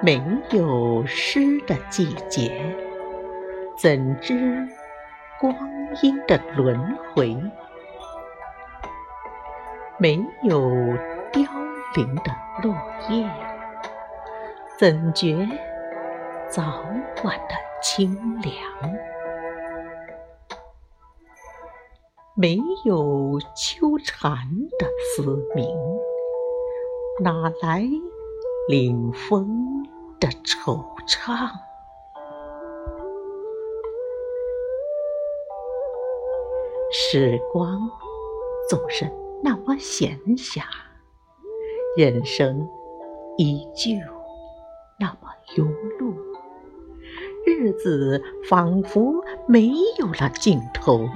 没有诗的季节，怎知光阴的轮回？没有凋零的落叶，怎觉早晚的清凉？没有秋蝉的嘶鸣，哪来领风的惆怅？时光总是那么闲暇，人生依旧那么庸碌，日子仿佛没有了尽头。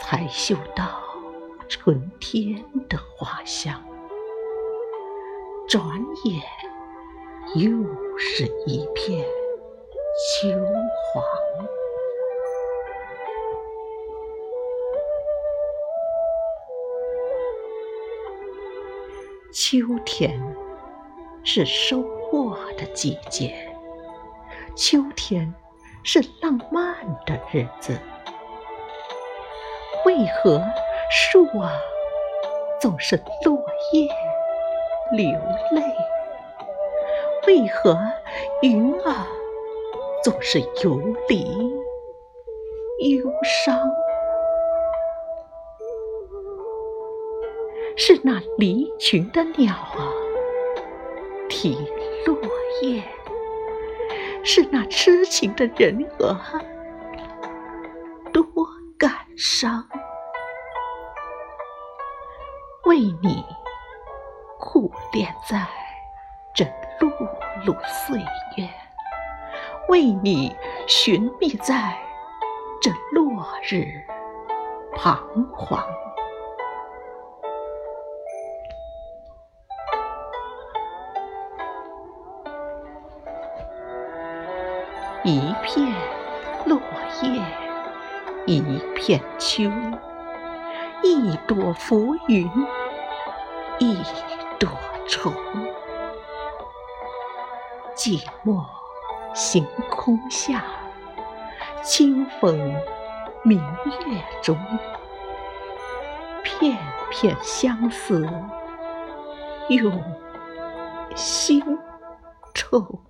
才嗅到春天的花香，转眼又是一片秋黄。秋天是收获的季节，秋天是浪漫的日子。为何树啊总是落叶流泪？为何云儿总是游离忧伤？是那离群的鸟啊啼落叶，是那痴情的人儿多感伤。为你苦恋在这路碌岁月，为你寻觅在这落日彷徨。一片落叶，一片秋，一朵浮云。一朵虫，寂寞星空下，清风明月中，片片相思涌心头。